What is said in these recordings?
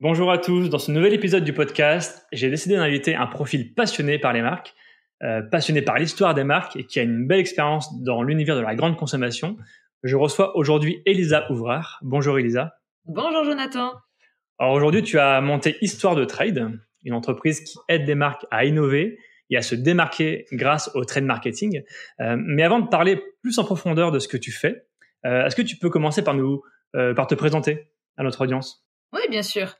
Bonjour à tous, dans ce nouvel épisode du podcast, j'ai décidé d'inviter un profil passionné par les marques, euh, passionné par l'histoire des marques et qui a une belle expérience dans l'univers de la grande consommation. Je reçois aujourd'hui Elisa Ouvrard. Bonjour Elisa. Bonjour Jonathan. Alors aujourd'hui, tu as monté Histoire de Trade, une entreprise qui aide des marques à innover et à se démarquer grâce au trade marketing. Euh, mais avant de parler plus en profondeur de ce que tu fais, euh, est-ce que tu peux commencer par nous, par te présenter à notre audience? Oui, bien sûr.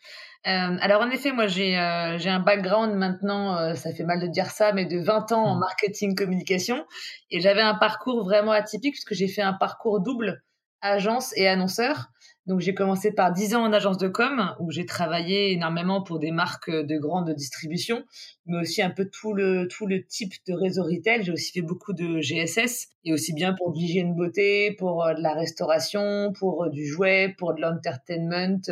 Euh, alors en effet, moi j'ai euh, j'ai un background maintenant, euh, ça fait mal de dire ça, mais de 20 ans en mmh. marketing communication et j'avais un parcours vraiment atypique puisque j'ai fait un parcours double agence et annonceur. Donc j'ai commencé par 10 ans en agence de com où j'ai travaillé énormément pour des marques de grande distribution, mais aussi un peu tout le tout le type de réseau retail. J'ai aussi fait beaucoup de GSS et aussi bien pour de l'hygiène beauté, pour euh, de la restauration, pour euh, du jouet, pour de l'entertainment,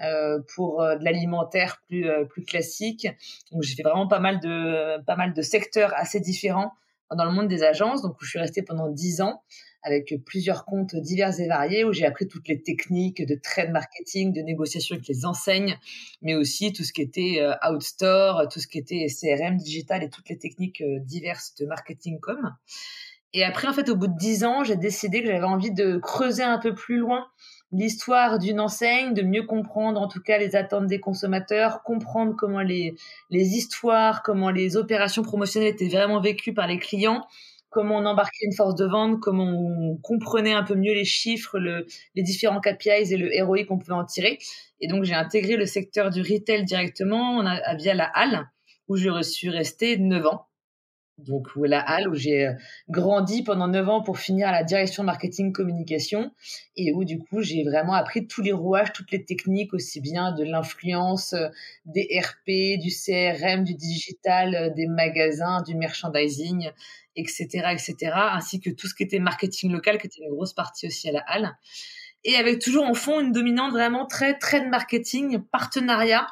euh, pour de l'alimentaire plus plus classique. Donc j'ai fait vraiment pas mal de pas mal de secteurs assez différents dans le monde des agences. Donc où je suis restée pendant 10 ans avec plusieurs comptes divers et variés où j'ai appris toutes les techniques de trade marketing, de négociation avec les enseignes, mais aussi tout ce qui était euh, outstore, tout ce qui était CRM digital et toutes les techniques euh, diverses de marketing com. Et après, en fait, au bout de dix ans, j'ai décidé que j'avais envie de creuser un peu plus loin l'histoire d'une enseigne, de mieux comprendre en tout cas les attentes des consommateurs, comprendre comment les, les histoires, comment les opérations promotionnelles étaient vraiment vécues par les clients comment on embarquait une force de vente, comment on comprenait un peu mieux les chiffres, les différents KPIs et le ROI qu'on pouvait en tirer. Et donc, j'ai intégré le secteur du retail directement on via la Halle, où je suis restée 9 ans. Donc, la Halle, où j'ai euh, grandi pendant 9 ans pour finir à la direction marketing communication et où, du coup, j'ai vraiment appris tous les rouages, toutes les techniques, aussi bien de l'influence, euh, des RP, du CRM, du digital, euh, des magasins, du merchandising, etc., etc., ainsi que tout ce qui était marketing local, qui était une grosse partie aussi à la halle. Et avec toujours en fond une dominante vraiment très trade marketing, partenariat,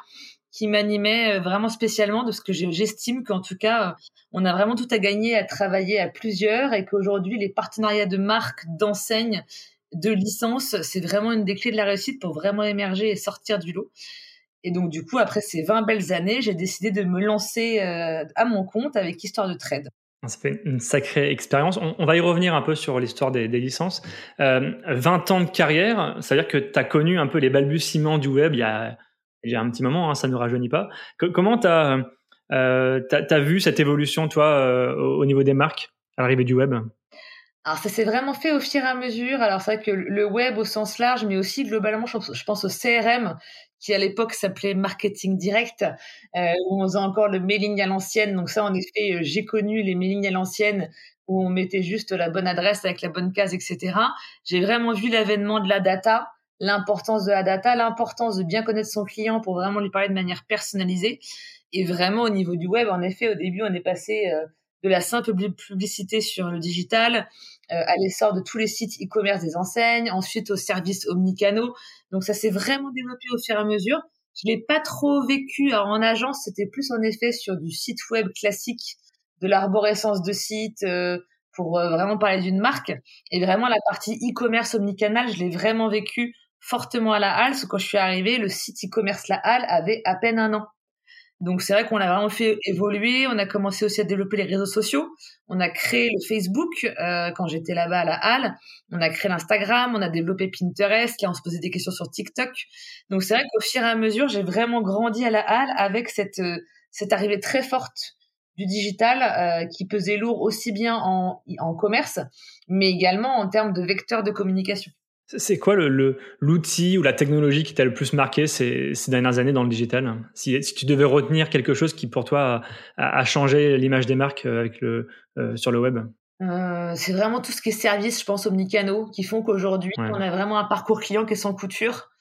qui m'animait euh, vraiment spécialement, de ce que j'estime qu'en tout cas, euh, on a vraiment tout à gagner à travailler à plusieurs et qu'aujourd'hui, les partenariats de marques, d'enseignes, de licences, c'est vraiment une des clés de la réussite pour vraiment émerger et sortir du lot. Et donc, du coup, après ces 20 belles années, j'ai décidé de me lancer euh, à mon compte avec Histoire de Trade. Ça fait une sacrée expérience. On, va y revenir un peu sur l'histoire des, licences. Euh, 20 ans de carrière, ça veut dire que tu as connu un peu les balbutiements du web il y a, a un petit moment, hein, ça ne rajeunit pas. comment tu as, euh, vu cette évolution, toi, euh, au niveau des marques à l'arrivée du web? Alors ça s'est vraiment fait au fur et à mesure. Alors c'est vrai que le web au sens large, mais aussi globalement, je pense au CRM qui à l'époque s'appelait Marketing Direct, euh, où on faisait encore le mailing à l'ancienne. Donc ça, en effet, euh, j'ai connu les mailings à l'ancienne où on mettait juste la bonne adresse avec la bonne case, etc. J'ai vraiment vu l'avènement de la data, l'importance de la data, l'importance de bien connaître son client pour vraiment lui parler de manière personnalisée. Et vraiment au niveau du web, en effet, au début, on est passé euh, de la simple publicité sur le digital euh, à l'essor de tous les sites e-commerce des enseignes, ensuite aux services omnicanaux. Donc ça s'est vraiment développé au fur et à mesure. Je l'ai pas trop vécu en agence, c'était plus en effet sur du site web classique, de l'arborescence de site euh, pour vraiment parler d'une marque. Et vraiment la partie e-commerce omnicanal, je l'ai vraiment vécu fortement à la halle. Parce que quand je suis arrivée, le site e-commerce La Halle avait à peine un an. Donc c'est vrai qu'on a vraiment fait évoluer. On a commencé aussi à développer les réseaux sociaux. On a créé le Facebook euh, quand j'étais là-bas à la Halle. On a créé l'Instagram. On a développé Pinterest. Là, on se posait des questions sur TikTok. Donc c'est vrai qu'au fur et à mesure, j'ai vraiment grandi à la Halle avec cette euh, cette arrivée très forte du digital euh, qui pesait lourd aussi bien en, en commerce, mais également en termes de vecteurs de communication. C'est quoi l'outil ou la technologie qui t'a le plus marqué ces, dernières années dans le digital? Si, tu devais retenir quelque chose qui pour toi a, changé l'image des marques euh, avec le, euh, sur le web? Euh, c'est vraiment tout ce qui est service, je pense, omnicanaux, qui font qu'aujourd'hui, on a vraiment un parcours client qui est sans couture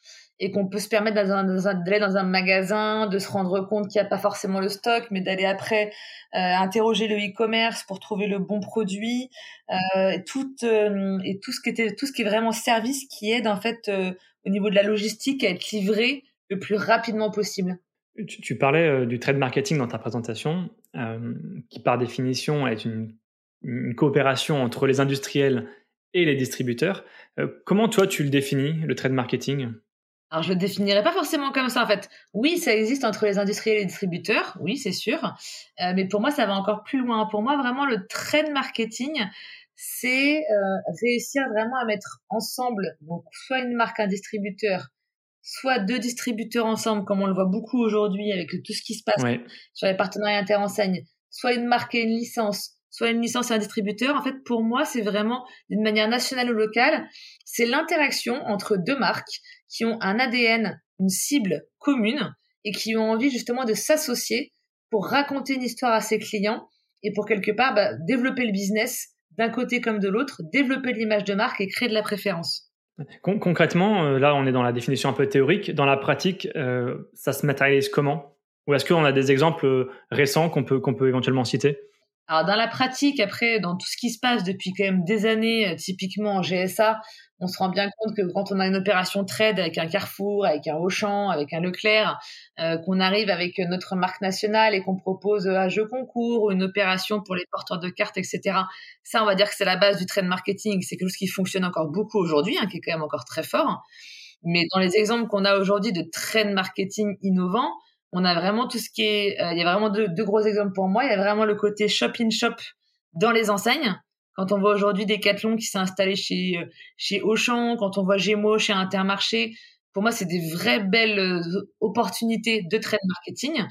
et qu'on peut se permettre d'aller dans un magasin, de se rendre compte qu'il n'y a pas forcément le stock, mais d'aller après euh, interroger le e-commerce pour trouver le bon produit, euh, tout, euh, et tout ce qui était tout ce qui est vraiment service qui aide en fait au niveau de la logistique à être livré le plus rapidement possible. Tu, parlais du trade marketing dans ta présentation, qui par définition est une coopération entre les industriels et les distributeurs. comment toi tu le définis, le trade marketing? Alors, je le définirais pas forcément comme ça, en fait. Oui, ça existe entre les industriels et les distributeurs, oui, c'est sûr. Euh, mais pour moi, ça va encore plus loin. Pour moi, vraiment, le trend marketing, c'est euh, réussir vraiment à mettre ensemble, donc, soit une marque, un distributeur, soit deux distributeurs ensemble, comme on le voit beaucoup aujourd'hui avec tout ce qui se passe sur les partenariats interenseignes, soit une marque et une licence, soit une licence et un distributeur. En fait, pour moi, c'est vraiment d'une manière nationale ou locale, c'est l'interaction entre deux marques qui ont un ADN, une cible commune et qui ont envie justement de s'associer pour raconter une histoire à ses clients et pour quelque part bah, développer le business d'un côté comme de l'autre, développer l'image de marque et créer de la préférence. concrètement, euh, là on est dans la définition un peu théorique, dans la pratique, euh, ça se matérialise comment? Ou est-ce qu'on a des exemples euh, récents qu'on peut, qu'on peut éventuellement citer? Alors dans la pratique, après, dans tout ce qui se passe depuis quand même des années, typiquement en GSA, on se rend bien compte que quand on a une opération trade avec un Carrefour, avec un Auchan, avec un Leclerc, euh, qu'on arrive avec notre marque nationale et qu'on propose un jeu concours ou une opération pour les porteurs de cartes, etc. Ça, on va dire que c'est la base du trade marketing. C'est quelque chose qui fonctionne encore beaucoup aujourd'hui, hein, qui est quand même encore très fort. Mais dans les exemples qu'on a aujourd'hui de trade marketing innovant, on a vraiment tout ce qui est, euh, il y a vraiment deux, deux gros exemples pour moi. Il y a vraiment le côté shop in shop dans les enseignes quand on voit aujourd'hui Decathlon qui s'est installé chez euh, chez Auchan, quand on voit Gémeaux chez Intermarché, pour moi c'est des vraies belles euh, opportunités de trade marketing.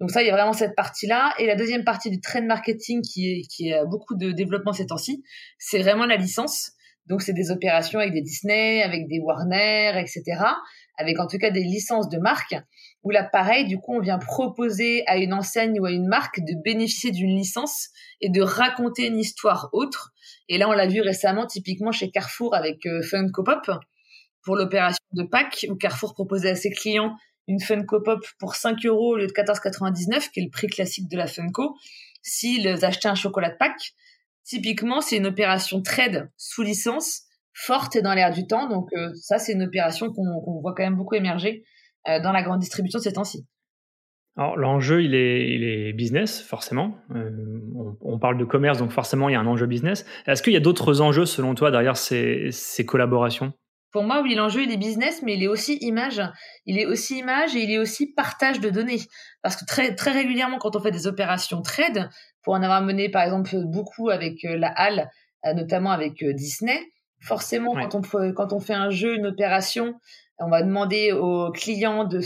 Donc ça, il y a vraiment cette partie-là. Et la deuxième partie du trade marketing qui est qui a beaucoup de développement ces temps-ci, c'est vraiment la licence. Donc c'est des opérations avec des Disney, avec des Warner, etc. Avec en tout cas des licences de marque où là, pareil, du coup, on vient proposer à une enseigne ou à une marque de bénéficier d'une licence et de raconter une histoire autre. Et là, on l'a vu récemment, typiquement chez Carrefour avec euh, Funko Pop pour l'opération de Pâques, où Carrefour proposait à ses clients une Funko Pop pour 5 euros au lieu de 14,99, qui est le prix classique de la Funko, s'ils achetaient un chocolat de Pâques. Typiquement, c'est une opération trade sous licence, forte et dans l'air du temps. Donc euh, ça, c'est une opération qu'on voit quand même beaucoup émerger dans la grande distribution de ces temps-ci. Alors l'enjeu, il est, il est business, forcément. Euh, on, parle de commerce, donc forcément, il y a un enjeu business. Est-ce qu'il y a d'autres enjeux, selon toi, derrière ces, ces collaborations? Pour moi, oui, l'enjeu, il est business, mais il est aussi image. Il est aussi image et il est aussi partage de données. Parce que très, très régulièrement, quand on fait des opérations trade, pour en avoir mené, par exemple, beaucoup avec euh, la Halle, notamment avec Disney, forcément, quand, on, quand on fait un jeu, une opération, on va demander aux clients de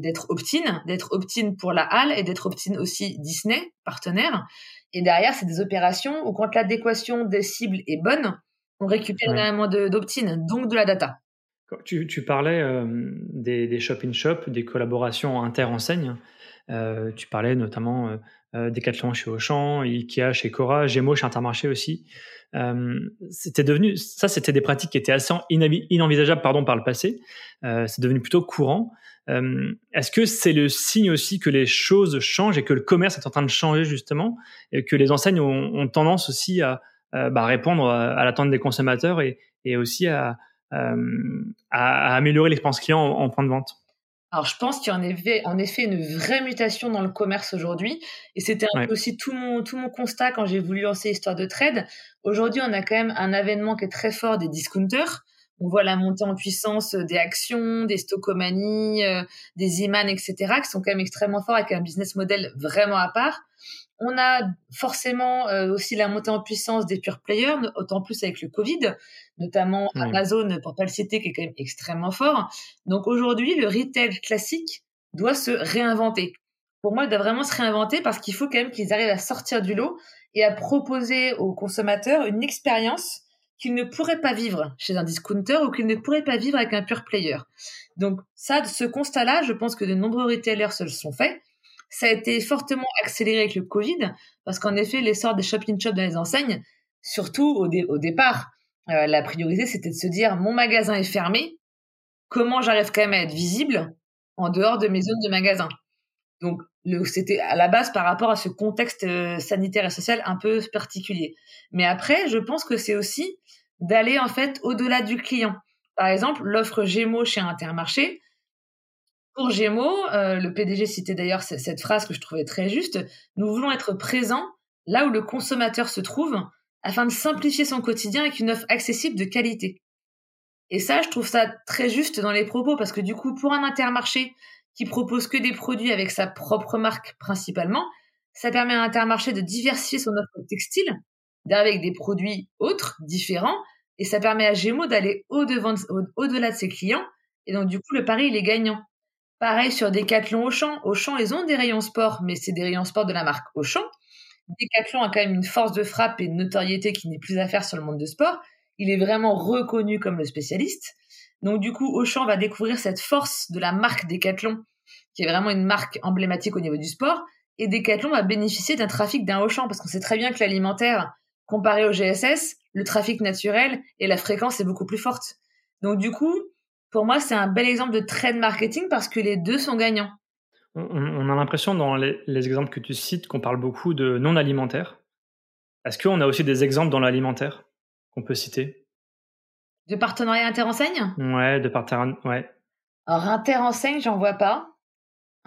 d'être opt-in, d'être opt-in pour la halle et d'être opt-in aussi Disney, partenaire. Et derrière, c'est des opérations où quand l'adéquation des cibles est bonne, on récupère énormément d'opt-in, donc de la data. Tu, tu parlais euh, des, des shop-in-shop, des collaborations inter-enseignes. Euh, tu parlais notamment euh, euh, Decathlon chez Auchan, Ikea chez Cora, Gémeaux chez Intermarché aussi. Euh, c'était devenu, ça, c'était des pratiques qui étaient assez inenvisageables, pardon, par le passé. Euh, c'est devenu plutôt courant. Est-ce que c'est le signe aussi que les choses changent et que le commerce est en train de changer justement et que les enseignes ont, tendance aussi à, bah, répondre à, l'attente des consommateurs et, aussi à, à, améliorer l'expérience client en point de vente alors, je pense qu'il y en avait en effet une vraie mutation dans le commerce aujourd'hui. Et c'était aussi tout mon, tout mon constat quand j'ai voulu lancer Histoire de Trade. Aujourd'hui, on a quand même un avènement qui est très fort des discounters. On voit la montée en puissance des actions, des stockomanies, euh, des Iman, etc., qui sont quand même extrêmement forts avec un business model vraiment à part. On a forcément euh, aussi la montée en puissance des pure players, autant plus avec le Covid, notamment Amazon, pour pas le citer, qui est quand même extrêmement fort. Donc aujourd'hui, le retail classique doit se réinventer. Pour moi, il doit vraiment se réinventer parce qu'il faut quand même qu'ils arrivent à sortir du lot et à proposer aux consommateurs une expérience qu'ils ne pourraient pas vivre chez un discounter ou qu'ils ne pourraient pas vivre avec un pure player. Donc ça, ce constat-là, je pense que de nombreux retailers se le sont faits. Ça a été fortement accéléré avec le Covid, parce qu'en effet, l'essor des shop-in-shop dans les enseignes, surtout au, départ, euh, la priorité, c'était de se dire, mon magasin est fermé, comment j'arrive quand même à être visible en dehors de mes zones de magasin? Donc, c'était à la base par rapport à ce contexte euh, sanitaire et social un peu particulier. Mais après, je pense que c'est aussi d'aller en fait au-delà du client. Par exemple, l'offre Gémeaux chez Intermarché, pour Gémeaux, euh, le PDG citait d'ailleurs cette phrase que je trouvais très juste, nous voulons être présents là où le consommateur se trouve afin de simplifier son quotidien avec une offre accessible de qualité. Et ça, je trouve ça très juste dans les propos parce que du coup, pour un intermarché qui propose que des produits avec sa propre marque principalement, ça permet à Intermarché de diversifier son offre textile avec des produits autres, différents, et ça permet à Gémeaux d'aller au-delà de ses clients. Et donc, du coup, le pari, il est gagnant. Pareil sur Decathlon Auchan. Auchan, ils ont des rayons sport, mais c'est des rayons sport de la marque Auchan. Decathlon a quand même une force de frappe et une notoriété qui n'est plus à faire sur le monde de sport. Il est vraiment reconnu comme le spécialiste. Donc du coup, Auchan va découvrir cette force de la marque Decathlon, qui est vraiment une marque emblématique au niveau du sport. Et Decathlon va bénéficier d'un trafic d'un Auchan, parce qu'on sait très bien que l'alimentaire, comparé au GSS, le trafic naturel et la fréquence est beaucoup plus forte. Donc du coup, pour moi, c'est un bel exemple de trade marketing parce que les deux sont gagnants. On, a l'impression dans les, exemples que tu cites qu'on parle beaucoup de non alimentaire. Est-ce qu'on a aussi des exemples dans l'alimentaire qu'on peut citer? De partenariat interenseigne? Ouais, de partenariat. Ouais. Alors interenseigne, j'en vois pas.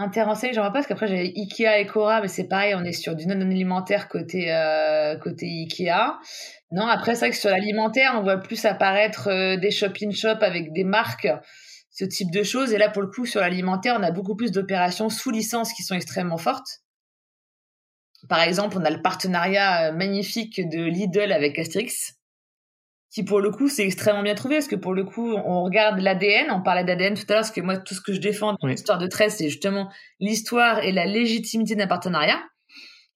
Interenseigne, j'en vois pas parce qu'après j'ai Ikea et Cora, mais c'est pareil, on est sur du non alimentaire côté euh, côté Ikea. Non, après c'est vrai que sur l'alimentaire, on voit plus apparaître euh, des shop-in shop avec des marques ce type de choses. Et là, pour le coup, sur l'alimentaire, on a beaucoup plus d'opérations sous licence qui sont extrêmement fortes. Par exemple, on a le partenariat euh, magnifique de Lidl avec Asterix, qui pour le coup, c'est extrêmement bien trouvé, parce que pour le coup, on regarde l'ADN, on parlait d'ADN tout à l'heure, parce que moi, tout ce que je défends dans l'histoire de 13, c'est justement l'histoire et la légitimité d'un partenariat.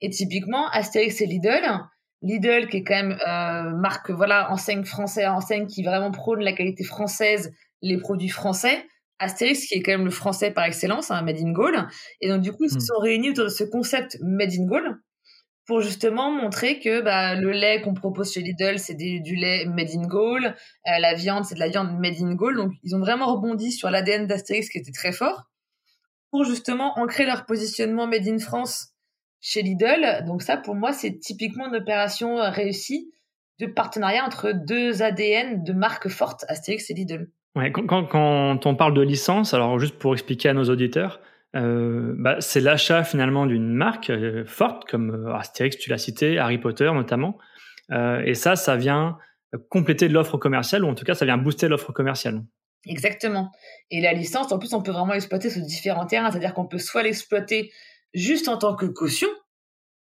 Et typiquement, Astérix et Lidl, Lidl qui est quand même euh, marque, voilà, enseigne française, enseigne qui vraiment prône la qualité française les produits français. Astérix, qui est quand même le français par excellence, un hein, Made in Gaul. Et donc, du coup, ils se hmm. sont réunis autour de ce concept Made in Gaul pour justement montrer que bah, le lait qu'on propose chez Lidl, c'est du lait Made in Gaul. Euh, la viande, c'est de la viande Made in Gaul. Donc, ils ont vraiment rebondi sur l'ADN d'Astérix qui était très fort pour justement ancrer leur positionnement Made in France chez Lidl. Donc, ça, pour moi, c'est typiquement une opération réussie de partenariat entre deux ADN de marques fortes, Astérix et Lidl. Ouais, quand, quand, on parle de licence, alors juste pour expliquer à nos auditeurs, euh, bah, c'est l'achat finalement d'une marque euh, forte comme euh, Astérix, tu l'as cité, Harry Potter notamment. Euh, et ça, ça vient compléter l'offre commerciale ou en tout cas, ça vient booster l'offre commerciale. Exactement. Et la licence, en plus, on peut vraiment l'exploiter sur différents terrains, c'est-à-dire qu'on peut soit l'exploiter juste en tant que caution,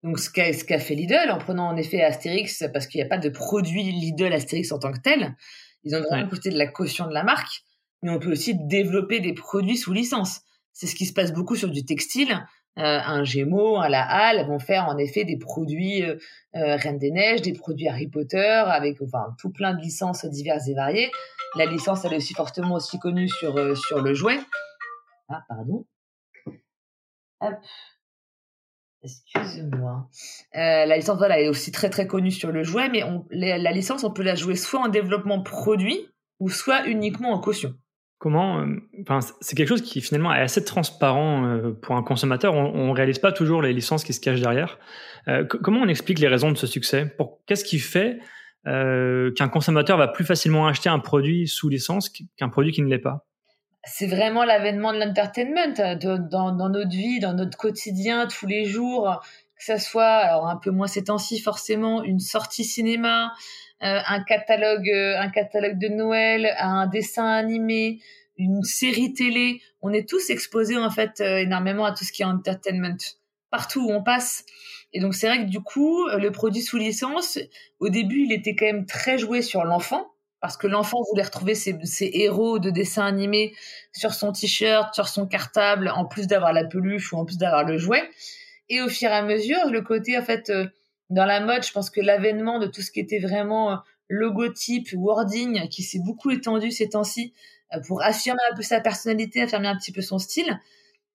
donc ce qu'a fait Lidl en prenant en effet Astérix parce qu'il n'y a pas de produit Lidl Astérix en tant que tel. Ils ont vraiment coûté de la caution de la marque, mais on peut aussi développer des produits sous licence. C'est ce qui se passe beaucoup sur du textile. Euh, un Gémeaux, un La Halle vont faire en effet des produits euh, euh, Reine des Neiges, des produits Harry Potter, avec enfin tout plein de licences diverses et variées. La licence, elle est aussi fortement aussi connue sur, sur le jouet. Ah, pardon. Hop. Excuse-moi. La licence, voilà, est aussi très très connue sur le jouet, mais on, la, licence, on peut la jouer soit en développement produit ou soit uniquement en caution. Comment euh, Enfin, c'est quelque chose qui finalement est assez transparent euh, pour un consommateur. On, ne réalise pas toujours les licences qui se cachent derrière. comment on explique les raisons de ce succès? Qu'est-ce qui fait qu'un consommateur va plus facilement acheter un produit sous licence qu'un produit qui ne l'est pas? C'est vraiment l'avènement de l'entertainment euh, dans, notre vie, dans notre quotidien, tous les jours, que ça soit, alors un peu moins ces temps-ci forcément, une sortie cinéma, euh, un catalogue, euh, un catalogue de Noël, un dessin animé, une série télé. On est tous exposés en fait énormément à tout ce qui est entertainment partout où on passe. Et donc c'est vrai que du coup, le produit sous licence, au début, il était quand même très joué sur l'enfant parce que l'enfant voulait retrouver ses, héros de dessin animé sur son t-shirt, sur son cartable, en plus d'avoir la peluche ou en plus d'avoir le jouet. Et au fur et à mesure, le côté, en fait, euh, dans la mode, je pense que l'avènement de tout ce qui était vraiment euh, logotype, wording, qui s'est beaucoup étendu ces temps-ci euh, pour affirmer un peu sa personnalité, affirmer un petit peu son style,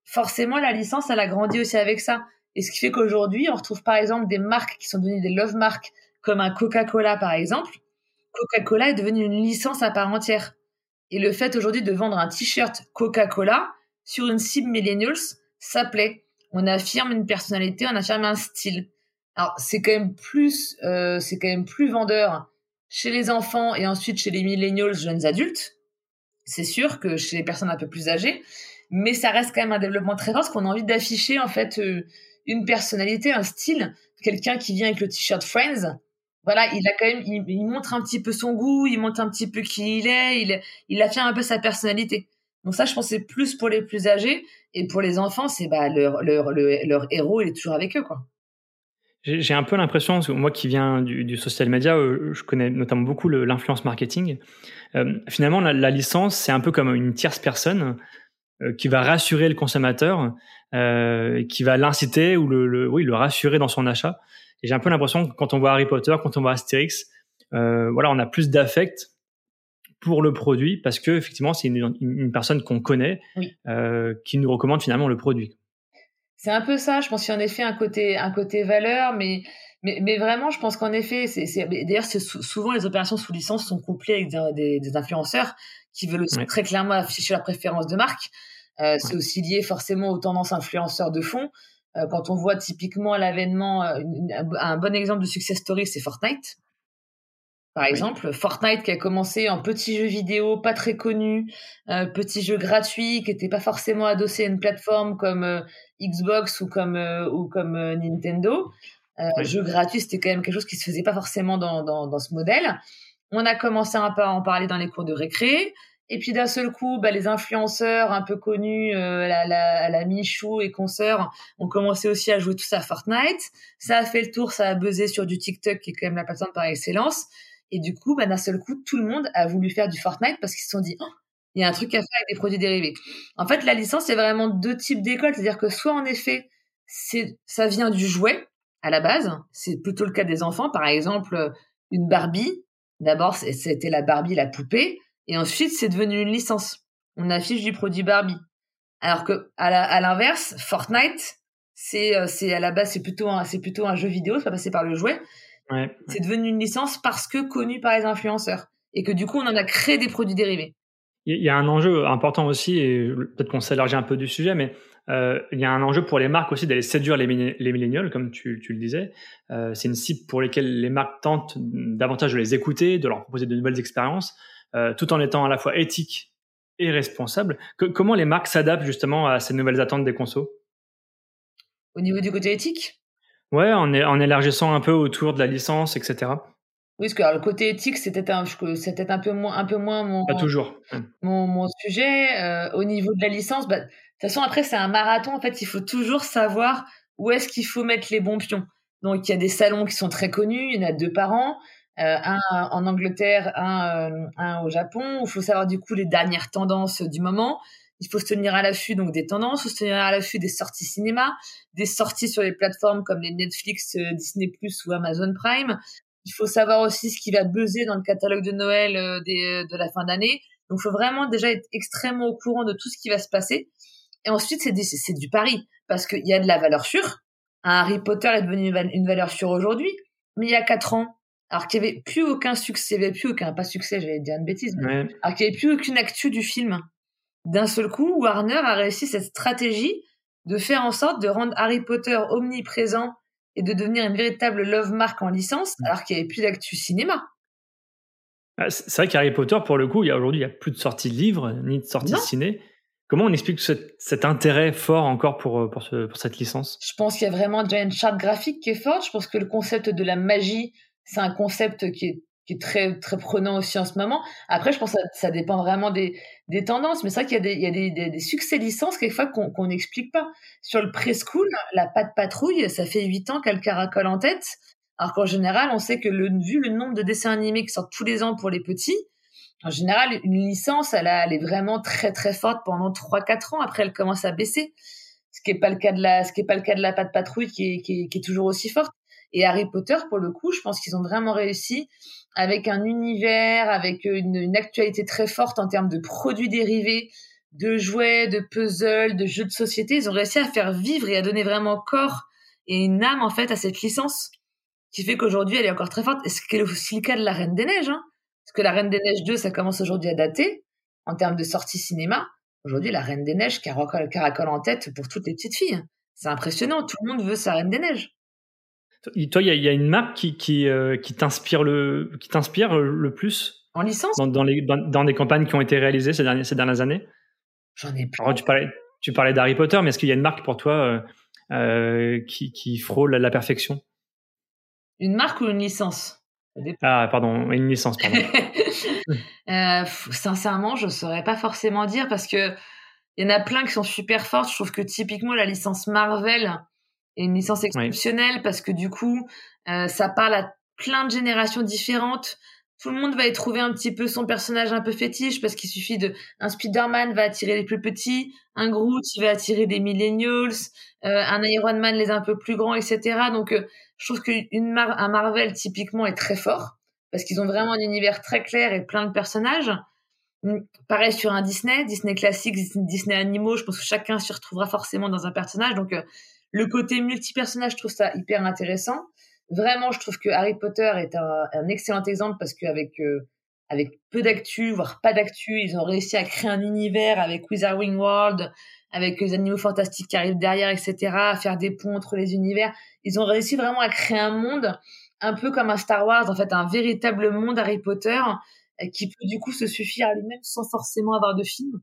forcément, la licence, elle a grandi aussi avec ça. Et ce qui fait qu'aujourd'hui, on retrouve par exemple des marques qui sont devenues des love marks, comme un Coca-Cola par exemple, Coca-Cola est devenu une licence à part entière. Et le fait aujourd'hui de vendre un t-shirt Coca-Cola sur une cible millennials, ça plaît. On affirme une personnalité, on affirme un style. Alors c'est quand même plus, euh, c'est quand même plus vendeur chez les enfants et ensuite chez les millennials, jeunes adultes. C'est sûr que chez les personnes un peu plus âgées, mais ça reste quand même un développement très fort parce qu'on a envie d'afficher en fait euh, une personnalité, un style. Quelqu'un qui vient avec le t-shirt Friends, voilà, il a quand même, il, montre un petit peu son goût, il montre un petit peu qui il est, il, il affirme un peu sa personnalité. Donc ça, je pense, c'est plus pour les plus âgés et pour les enfants, c'est bah leur, leur, leur, héros, est toujours avec eux, quoi. J'ai un peu l'impression, moi qui viens du, social media, euh, je connais notamment beaucoup l'influence marketing. Euh, finalement, la, licence, c'est un peu comme une tierce personne euh, qui va rassurer le consommateur, qui va l'inciter ou le, le, oui, le rassurer dans son achat. Et j'ai un peu l'impression que quand on voit Harry Potter, quand on voit Astérix, voilà, on a plus d'affect pour le produit parce que effectivement, c'est une, personne qu'on connaît qui nous recommande finalement le produit. C'est un peu ça. Je pense qu'il y a en effet un côté, un côté valeur, mais mais, mais vraiment, je pense qu'en effet, c'est, d'ailleurs, c'est souvent les opérations sous licence sont couplées avec des, des, influenceurs qui veulent aussi très clairement afficher leur préférence de marque. Euh, c'est aussi lié forcément aux tendances influenceurs de fond. Euh, quand on voit typiquement l'avènement, euh, un bon exemple de success story, c'est Fortnite. Par exemple, Fortnite qui a commencé en petit jeu vidéo pas très connu, euh, petit jeu gratuit qui n'était pas forcément adossé à une plateforme comme Xbox ou comme ou comme Nintendo. Jeu gratuit, c'était quand même quelque chose qui se faisait pas forcément dans, dans, dans ce modèle. On a commencé un peu à en parler dans les cours de récré. Et puis d'un seul coup, bah, les influenceurs un peu connus, euh, la, la, la, Michou et consorts, ont commencé aussi à jouer tout ça à Fortnite. Ça a fait le tour, ça a buzzé sur du TikTok, qui est quand même la plateforme par excellence. Et du coup, bah, d'un seul coup, tout le monde a voulu faire du Fortnite parce qu'ils se sont dit, oh, il y a un truc à faire avec des produits dérivés. En fait, la licence, c'est vraiment deux types d'écoles. C'est-à-dire que soit, en effet, c'est, ça vient du jouet à la base. C'est plutôt le cas des enfants. Par exemple, une Barbie. D'abord, c'était la Barbie, la poupée. Et ensuite, c'est devenu une licence. On affiche du produit Barbie. Alors que à l'inverse, Fortnite, c'est euh, c'est à la base c'est plutôt un c'est plutôt un jeu vidéo, ça passé par le jouet. Ouais, C'est devenu une licence parce que connu par les influenceurs et que du coup on en a créé des produits dérivés. Il y a un enjeu important aussi et peut-être qu'on s'élargit un peu du sujet, mais euh, il y a un enjeu pour les marques aussi d'aller séduire les, les millénials, comme tu, tu le disais. Euh, c'est une cible pour lesquelles les marques tentent davantage de les écouter, de leur proposer de nouvelles expériences. Euh, tout en étant à la fois éthique et responsable. comment les marques s'adaptent justement à ces nouvelles attentes des consos? Au niveau du côté éthique? Ouais, en, en, élargissant un peu autour de la licence, etc. Oui, parce que le côté éthique, c'était un, c'était un peu moins, un peu moins mon, Pas toujours. mon, mon sujet. Euh, au niveau de la licence, bah, de toute façon, après, c'est un marathon. En fait, il faut toujours savoir où est-ce qu'il faut mettre les bons pions. Donc, il y a des salons qui sont très connus, il y en a deux par an. Euh, un en Angleterre, un, euh, un au Japon. Il faut savoir du coup les dernières tendances du moment. Il faut se tenir à l'affût donc des tendances, se tenir à l'affût des sorties cinéma, des sorties sur les plateformes comme les Netflix, euh, Disney Plus ou Amazon Prime. Il faut savoir aussi ce qui va buzzer dans le catalogue de Noël des, de la fin d'année. Donc, il faut vraiment déjà être extrêmement au courant de tout ce qui va se passer. Et ensuite, c'est c'est du pari parce qu'il y a de la valeur sûre. Un Harry Potter est devenu une valeur sûre aujourd'hui, mais il y a quatre ans, alors qu'il n'y avait plus aucun succès, il n'y avait plus aucun, pas succès, j'allais dire une bêtise, alors qu'il n'y avait plus aucune actu du film. D'un seul coup, Warner a réussi cette stratégie de faire en sorte de rendre Harry Potter omniprésent et de devenir une véritable love mark en licence, alors qu'il n'y avait plus d'actu cinéma. Ah, c'est vrai qu'Harry Potter, pour le coup, il y a aujourd'hui, il n'y a plus de sortie de livres, ni de sortie de ciné. Comment on explique cet, intérêt fort encore pour, pour, pour cette licence? Je pense qu'il y a vraiment déjà une charte graphique qui est forte. Je pense que le concept de la magie c'est un concept qui est, qui est très très prenant aussi en ce moment. Après, je pense que ça, dépend vraiment des, des tendances, mais c'est vrai qu'il y a des, il y a des, des, succès licences quelquefois qu'on n'explique pas. Sur le preschool, la patte patrouille, ça fait huit ans qu'elle caracole en tête, alors qu'en général, on sait que le, vu le nombre de dessins animés qui sortent tous les ans pour les petits, en général, une licence, elle, a, elle est vraiment très très forte pendant 3-4 ans. Après, elle commence à baisser, ce qui est pas le cas de la, ce qui est pas le cas de la patte patrouille, qui qui qui est toujours aussi forte. Et Harry Potter, pour le coup, je pense qu'ils ont vraiment réussi avec un univers, avec une, actualité très forte en termes de produits dérivés, de jouets, de puzzles, de jeux de société. Ils ont réussi à faire vivre et à donner vraiment corps et une âme en fait à cette licence qui fait qu'aujourd'hui elle est encore très forte. Et ce qui est aussi le cas de la Reine des Neiges, hein. parce que la Reine des Neiges 2, ça commence aujourd'hui à dater en termes de sortie cinéma. Aujourd'hui, la Reine des Neiges caracole, caracole en tête pour toutes les petites filles. C'est impressionnant, tout le monde veut sa Reine des Neiges. Toi, il y, a une marque qui, qui, euh, qui t'inspire le, qui t'inspire le plus En licence? dans, dans, les, dans, des campagnes qui ont été réalisées ces, dernières, ces dernières années? J'en ai plus. Alors, tu parlais, tu parlais d'Harry Potter, mais est-ce qu'il y a une marque pour toi euh, euh qui, qui frôle la perfection? Une marque ou une licence? Ah, pardon, une licence, pardon. euh, sincèrement, je saurais pas forcément dire parce que il y en a plein qui sont super fortes. Je trouve que typiquement la licence Marvel est une licence exceptionnelle parce que du coup, euh, ça parle à plein de générations différentes. Tout le monde va y trouver un petit peu son personnage un peu fétiche parce qu'il suffit de un Spider-Man va attirer les plus petits, un Groot il va attirer des millennials, euh, un Iron Man les un peu plus grands, etc. Donc euh, je trouve qu'un Mar un Marvel typiquement est très fort parce qu'ils ont vraiment un univers très clair et plein de personnages. Mm, pareil sur un Disney, Disney classique, Disney animaux, je pense que chacun s'y retrouvera forcément dans un personnage. Donc, le côté multi-personnage, je trouve ça hyper intéressant. Vraiment, je trouve que Harry Potter est un, excellent exemple parce qu'avec euh, avec peu d'actu, voire pas d'actu, ils ont réussi à créer un univers avec Wizarding World, avec les animaux fantastiques qui arrivent derrière, etc., à faire des ponts entre les univers. Ils ont réussi vraiment à créer un monde un peu comme un Star Wars, en fait, un véritable monde Harry Potter qui peut du coup se suffire à lui-même sans forcément avoir de film.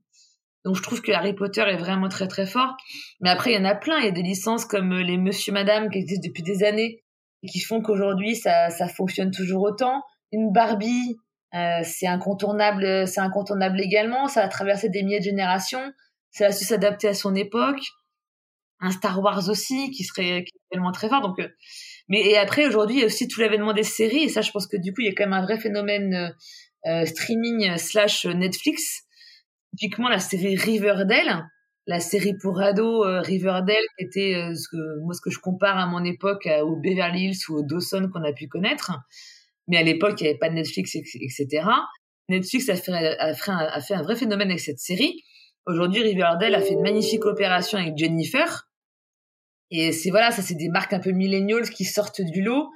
Donc je trouve que Harry Potter est vraiment très très fort. Mais après, il y en a plein. Il y a des licences comme euh, les Monsieur Madame qui existent depuis des années et qui font qu'aujourd'hui ça, ça fonctionne toujours autant. Une Barbie, euh, c'est incontournable, c'est incontournable également. Ça a traversé des milliers de générations. Ça a su s'adapter à son époque. Un Star Wars aussi qui serait qui tellement très fort. Donc, euh, mais et après aujourd'hui il y a aussi tout l'avènement des séries et ça je pense que du coup il y a quand même un vrai phénomène euh, euh, streaming slash Netflix. Typiquement la série Riverdale, la série pour ados euh, Riverdale, qui était euh, ce que, moi ce que je compare à mon époque au Beverly Hills ou au Dawson qu'on a pu connaître. Mais à l'époque, il n'y avait pas de Netflix, etc. Netflix a fait, a, fait un, a fait un vrai phénomène avec cette série. Aujourd'hui, Riverdale a fait une magnifique opération avec Jennifer. Et c'est voilà, ça c'est des marques un peu millennials qui sortent du lot.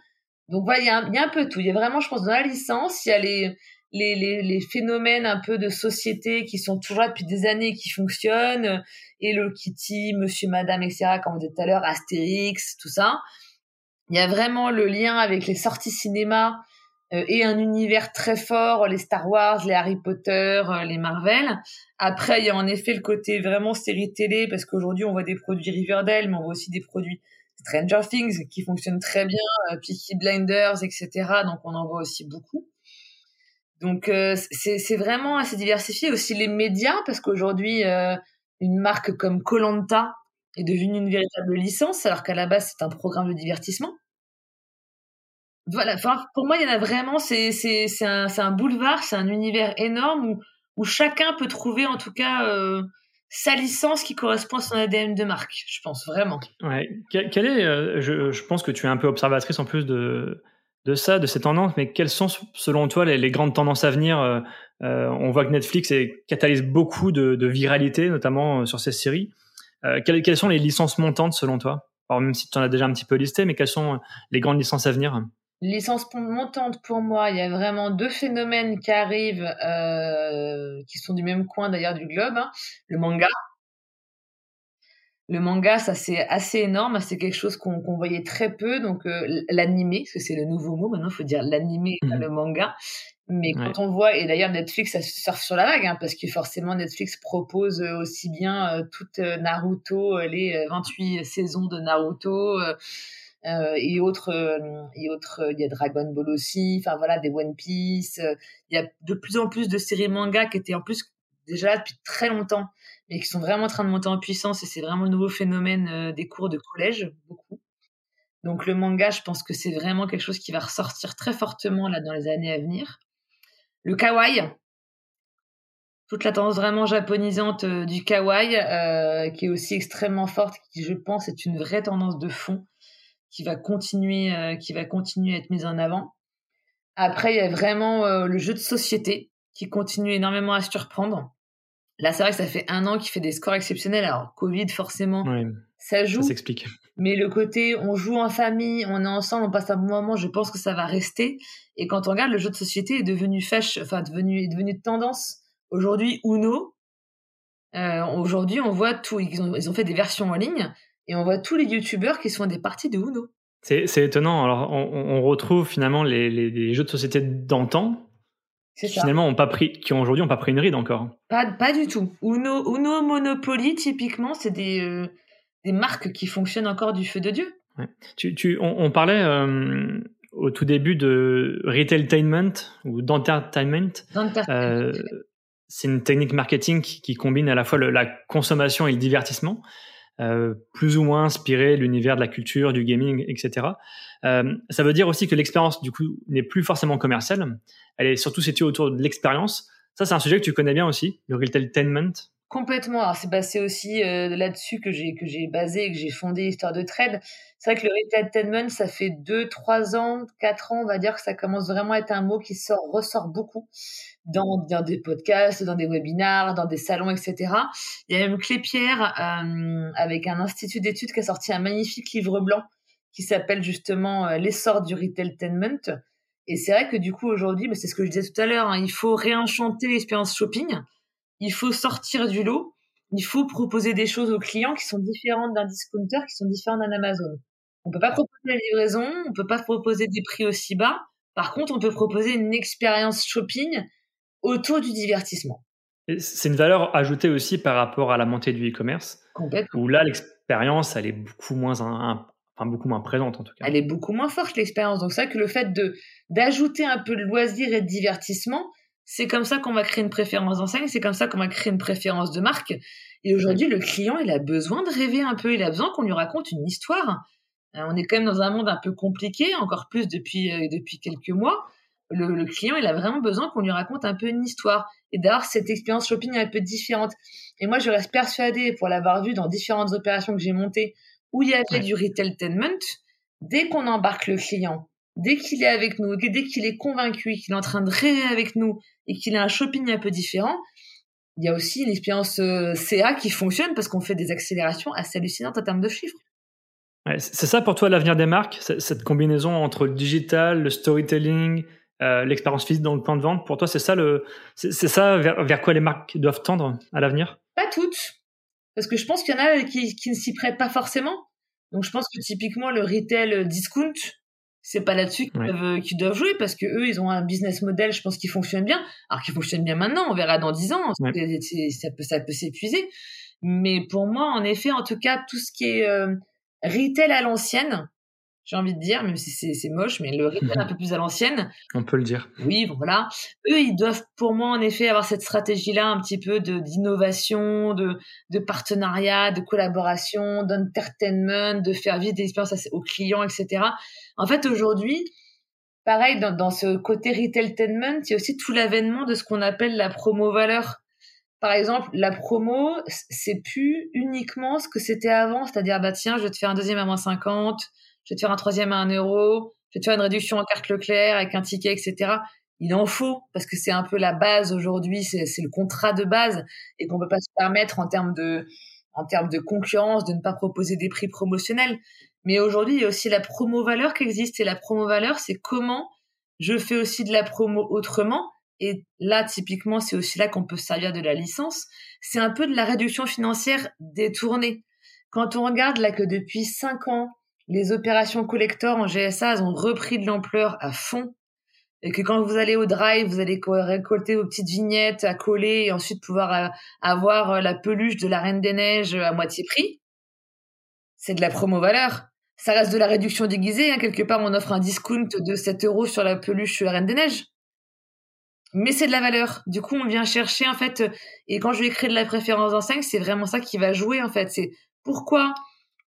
Donc voilà, il y a un peu tout. Il y a vraiment, je pense, dans la licence, il y a les, les, les, phénomènes un peu de société qui sont toujours là depuis des années, qui fonctionnent, Hello Kitty, Monsieur, Madame, etc., comme on disait tout à l'heure, Astérix, tout ça. Il y a vraiment le lien avec les sorties cinéma euh, et un univers très fort, les Star Wars, les Harry Potter, euh, les Marvel. Après, il y a en effet le côté vraiment série télé, parce qu'aujourd'hui, on voit des produits Riverdale, mais on voit aussi des produits Stranger Things qui fonctionnent très bien, euh, Peaky Blinders, etc. Donc, on en voit aussi beaucoup. Donc euh, c'est vraiment assez diversifié. Aussi les médias, parce qu'aujourd'hui, euh, une marque comme Colanta est devenue une véritable licence, alors qu'à la base, c'est un programme de divertissement. Voilà, pour moi, il y en a vraiment, c'est un, un boulevard, c'est un univers énorme où, où chacun peut trouver en tout cas euh, sa licence qui correspond à son ADN de marque, je pense vraiment. Ouais. Quelle est, je, je pense que tu es un peu observatrice en plus de, de ça, de ces tendances, mais quelles sont selon toi les, grandes tendances à venir euh, euh, On voit que Netflix catalyse beaucoup de, viralité, notamment euh, sur ces séries. Quelles, sont les licences montantes selon toi? Alors, Même si tu en as déjà un petit peu listé, mais quelles sont les grandes licences à venir? Licences montantes pour moi, il y a vraiment deux phénomènes qui arrivent, qui sont du même coin d'ailleurs du globe. Hein. Le manga, le manga, ça c'est assez énorme, c'est quelque chose qu'on voyait très peu. Donc euh, l'animé, parce que c'est le nouveau mot maintenant, il faut dire l'animé, mmh. le manga. Mais quand on voit, et d'ailleurs Netflix, ça surfe sur la vague, hein, parce que forcément Netflix propose euh, aussi bien euh, toute Naruto, les 28 saisons de Naruto. et autres et autres il y a Dragon Ball aussi enfin voilà des One Piece il y a de plus en plus de séries manga qui étaient en plus déjà là depuis très longtemps mais qui sont vraiment en train de monter en puissance et c'est vraiment le nouveau phénomène euh, des cours de collège, beaucoup. Donc le manga, je pense que c'est vraiment quelque chose qui va ressortir très fortement là dans les années à venir. Le kawaii, toute la tendance vraiment japonisante euh, du kawaii, euh, qui est aussi extrêmement forte, qui je pense est une vraie tendance de fond, qui va continuer, qui va continuer à être mise en avant. Après, il y a vraiment le jeu de société qui continue énormément à surprendre. Là, c'est vrai que ça fait un an qu'il fait des scores exceptionnels. Alors, Covid, forcément, ça joue. Ça s'explique. Mais le côté, on joue en famille, on est ensemble, on passe un bon moment, je pense que ça va rester. Et quand on regarde, le jeu de société est devenu fâche, enfin, devenu, est devenu de tendance. Aujourd'hui, Uno, euh, aujourd'hui, on voit tout. Ils ont, ils ont fait des versions en ligne et on voit tous les youtubeurs qui sont des parties de Uno. C'est étonnant. Alors, on, retrouve finalement les, les jeux de société d'antan, qui finalement ont pas pris, qui aujourd'hui ont pas pris une ride encore. Pas, pas du tout. Uno, Uno Monopoly, typiquement, c'est des, euh, des marques qui fonctionnent encore du feu de Dieu. Ouais. Tu, tu, on, parlait euh, au tout début de retailtainment ou d'entertainment. Euh, c'est une technique marketing qui, combine à la fois la consommation et le divertissement, plus ou moins inspiré l'univers de la culture, du gaming, etc. Euh, ça veut dire aussi que l'expérience, du coup, n'est plus forcément commerciale. Elle est surtout située autour de l'expérience. Ça, c'est un sujet que tu connais bien aussi, le retailtainment. Complètement. C'est basé aussi euh, là-dessus que j'ai que j'ai basé et que j'ai fondé Histoire de Trade. C'est vrai que le retailtainment, ça fait deux, trois ans, quatre ans, on va dire que ça commence vraiment à être un mot qui sort ressort beaucoup dans, dans des podcasts, dans des webinars, dans des salons, etc. Il y a même Clépierre euh, avec un institut d'études qui a sorti un magnifique livre blanc qui s'appelle justement euh, l'essor du retailtainment. Et c'est vrai que du coup aujourd'hui, mais c'est ce que je disais tout à l'heure, hein, il faut réenchanter l'expérience shopping il faut sortir du lot, il faut proposer des choses aux clients qui sont différentes d'un discounter, qui sont différentes d'un Amazon. On peut pas proposer la livraison, on peut pas proposer des prix aussi bas. Par contre, on peut proposer une expérience shopping autour du divertissement. C'est une valeur ajoutée aussi par rapport à la montée du e-commerce. Où là, l'expérience, elle est beaucoup moins, enfin, beaucoup moins présente en tout cas. Elle est beaucoup moins forte l'expérience. Donc c'est vrai que le fait de d'ajouter un peu de loisir et de divertissement, c'est comme ça qu'on va créer une préférence d'enseigne, c'est comme ça qu'on va créer une préférence de marque. Et aujourd'hui, le client, il a besoin de rêver un peu, il a besoin qu'on lui raconte une histoire. Euh, on est quand même dans un monde un peu compliqué, encore plus depuis, euh, depuis quelques mois. Le, client, il a vraiment besoin qu'on lui raconte un peu une histoire et d'avoir cette expérience shopping un peu différente. Et moi, je reste persuadée, pour l'avoir vu dans différentes opérations que j'ai montées, où il y avait du retailtainment, dès qu'on embarque le client, dès qu'il est avec nous, dès qu'il est convaincu, qu'il est en train de rêver avec nous et qu'il a un shopping un peu différent, il y a aussi une expérience euh, CA qui fonctionne parce qu'on fait des accélérations assez hallucinantes en termes de chiffres. c'est ça pour toi l'avenir des marques, cette combinaison entre le digital, le storytelling, euh, l'expérience physique dans le point de vente. Pour toi, c'est ça le, c'est ça vers, quoi les marques doivent tendre à l'avenir? Pas toutes, parce que je pense qu'il y en a qui, qui ne s'y prêtent pas forcément. Donc je pense que typiquement le retail discount, c'est pas là-dessus qu'ils doivent, jouer parce que eux ils ont un business model je pense qui fonctionne bien. Alors qui fonctionne bien maintenant on verra dans dix ans ça peut ça peut s'épuiser. Mais pour moi en effet en tout cas tout ce qui est euh, retail à l'ancienne j'ai envie de dire, même si c'est moche, mais le retail un peu plus à l'ancienne. On peut le dire. Oui, voilà. Eux, ils doivent, pour moi, en effet, avoir cette stratégie-là, un petit peu d'innovation, de, de partenariat, de collaboration, d'entertainment, de faire vivre des expériences aux clients, etc. En fait, aujourd'hui, pareil, dans, dans ce côté retailtainment, il y a aussi tout l'avènement de ce qu'on appelle la promo valeur. Par exemple, la promo, c'est plus uniquement ce que c'était avant, c'est-à-dire, bah tiens, je vais te faire un deuxième à moins 50, je vais te faire un troisième à un euro, je vais te faire une réduction en carte Leclerc avec un ticket, etc. Il en faut parce que c'est un peu la base aujourd'hui, c'est le contrat de base et qu'on peut pas se permettre en termes de en termes de concurrence de ne pas proposer des prix promotionnels. Mais aujourd'hui, il y a aussi la promo valeur qui existe et la promo valeur, c'est comment je fais aussi de la promo autrement. Et là, typiquement, c'est aussi là qu'on peut servir de la licence. C'est un peu de la réduction financière détournée. Quand on regarde là que depuis cinq ans, les opérations collector en GSA ont repris de l'ampleur à fond et que quand vous allez au drive, vous allez récolter vos petites vignettes à coller et ensuite pouvoir euh, avoir euh, la peluche de la Reine des Neiges à moitié prix. C'est de la promo valeur. Ça reste de la réduction déguisée. Hein. Quelque part, on offre un discount de 7 euros sur la peluche la Reine des Neiges. Mais c'est de la valeur. Du coup, on vient chercher, en fait, et quand je vais créer de la préférence d'enseigne, c'est vraiment ça qui va jouer, en fait. C'est pourquoi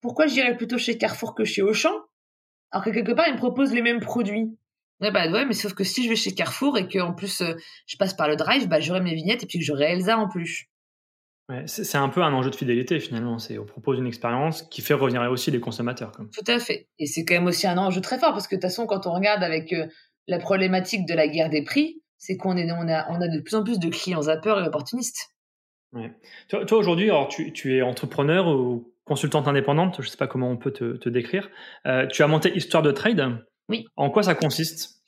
pourquoi j'irais plutôt chez Carrefour que chez Auchan Alors que quelque part, ils me proposent les mêmes produits. Ouais, bah ouais, mais sauf que si je vais chez Carrefour et qu'en plus euh, je passe par le drive, bah j'aurai mes vignettes et puis que j'aurai Elsa en plus. Ouais, c'est un peu un enjeu de fidélité finalement. C'est on propose une expérience qui fait revenir aussi les consommateurs. Tout à fait. Et c'est quand même aussi un enjeu très fort parce que de toute façon, quand on regarde avec euh, la problématique de la guerre des prix, c'est qu'on est, on a, on a de plus en plus de clients zappeurs et opportunistes. Ouais. Toi, toi aujourd'hui, alors tu, tu, es entrepreneur ou consultante indépendante, je ne sais pas comment on peut te, décrire. Euh, tu as monté Histoire de Trade. Oui. En quoi ça consiste?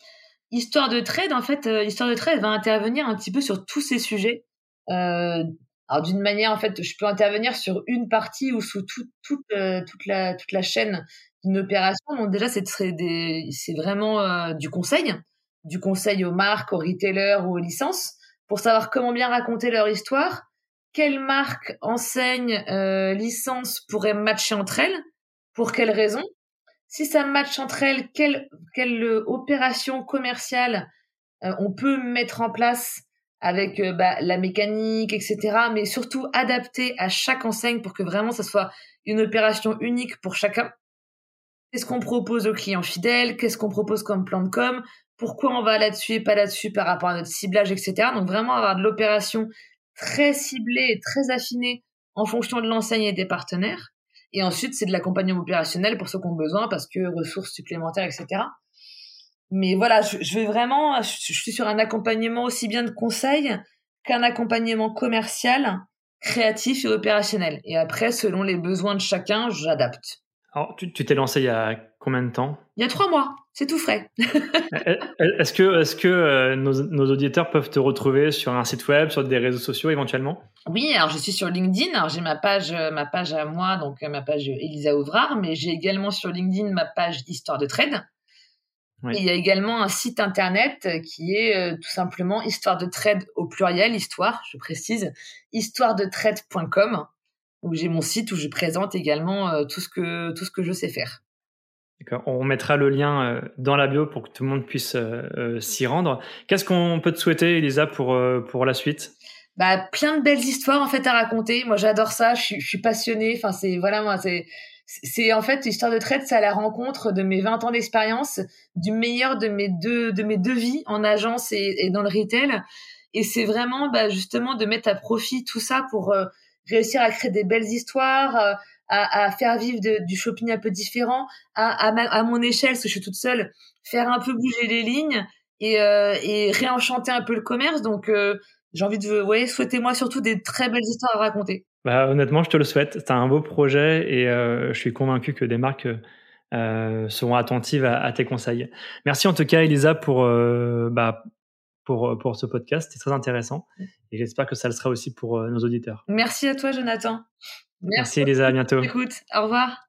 Histoire de Trade, en fait, euh, Histoire de Trade va intervenir un petit peu sur tous ces sujets. Euh, alors d'une manière, en fait, je peux intervenir sur une partie ou sous toute, la, toute la chaîne d'une opération. Donc déjà, c'est vraiment du conseil, du conseil aux marques, aux retailers ou aux licences, pour savoir comment bien raconter leur histoire, quelle marque, enseigne, euh, licence pourrait matcher entre elles Pour quelles raisons si ça match entre elles, quelle, quelle opération commerciale on peut mettre en place avec bah, la mécanique, etc. Mais surtout adapter à chaque enseigne pour que vraiment ça soit une opération unique pour chacun? Qu'est-ce qu'on propose aux clients fidèles? Qu'est-ce qu'on propose comme plan de com? Pourquoi on va là-dessus et pas là-dessus par rapport à notre ciblage, etc. Donc vraiment avoir de l'opération très ciblée et très affinée en fonction de l'enseigne et des partenaires. Et ensuite, c'est de l'accompagnement opérationnel pour ceux qui ont besoin parce que ressources supplémentaires, etc. Mais voilà, je, vais vraiment, je, suis sur un accompagnement aussi bien de conseil qu'un accompagnement commercial, créatif et opérationnel. Et après, selon les besoins de chacun, j'adapte. Alors, tu t'es lancé il y a combien de temps? Il y a trois mois, c'est tout frais. est-ce que, est-ce que euh, nos, auditeurs peuvent te retrouver sur un site web, sur des réseaux sociaux éventuellement? Oui, alors je suis sur LinkedIn. Alors j'ai ma page, euh, ma page à moi, donc euh, ma page Elisa Ouvrard, mais j'ai également sur LinkedIn ma page Histoire de Trade. il y a également un site internet qui est tout simplement histoire de trade au pluriel, histoire, je précise, histoiredetrade.com où j'ai mon site où je présente également euh, tout ce que tout ce que je sais faire. On mettra le lien euh, dans la bio pour que tout le monde puisse euh, s'y rendre. Qu'est-ce qu'on peut te souhaiter, Elisa, pour pour la suite? Bah, plein de belles histoires en fait à raconter. Moi, j'adore ça. Je suis, je suis passionnée. Enfin, c'est voilà moi, c'est c'est en fait histoire de traite, c'est à la rencontre de mes 20 ans d'expérience, du meilleur de mes deux de mes deux vies en agence et, dans le retail. Et c'est vraiment bah, justement de mettre à profit tout ça pour réussir à créer des belles histoires, euh, à, à faire vivre du shopping un peu différent, à, à, mon échelle, parce que je suis toute seule, faire un peu bouger les lignes et, euh, et réenchanter un peu le commerce. Donc, euh, j'ai envie de, ouais, souhaitez-moi surtout des très belles histoires à raconter. Bah, honnêtement, je te le souhaite. C'est un beau projet et je suis convaincu que des marques euh, seront attentives à, à, tes conseils. Merci en tout cas, Elisa, pour, bah, pour, pour ce podcast. C'est très intéressant et j'espère que ça le sera aussi pour nos auditeurs. Merci à toi, Jonathan. Merci, Elisa. À bientôt. Écoute, au revoir.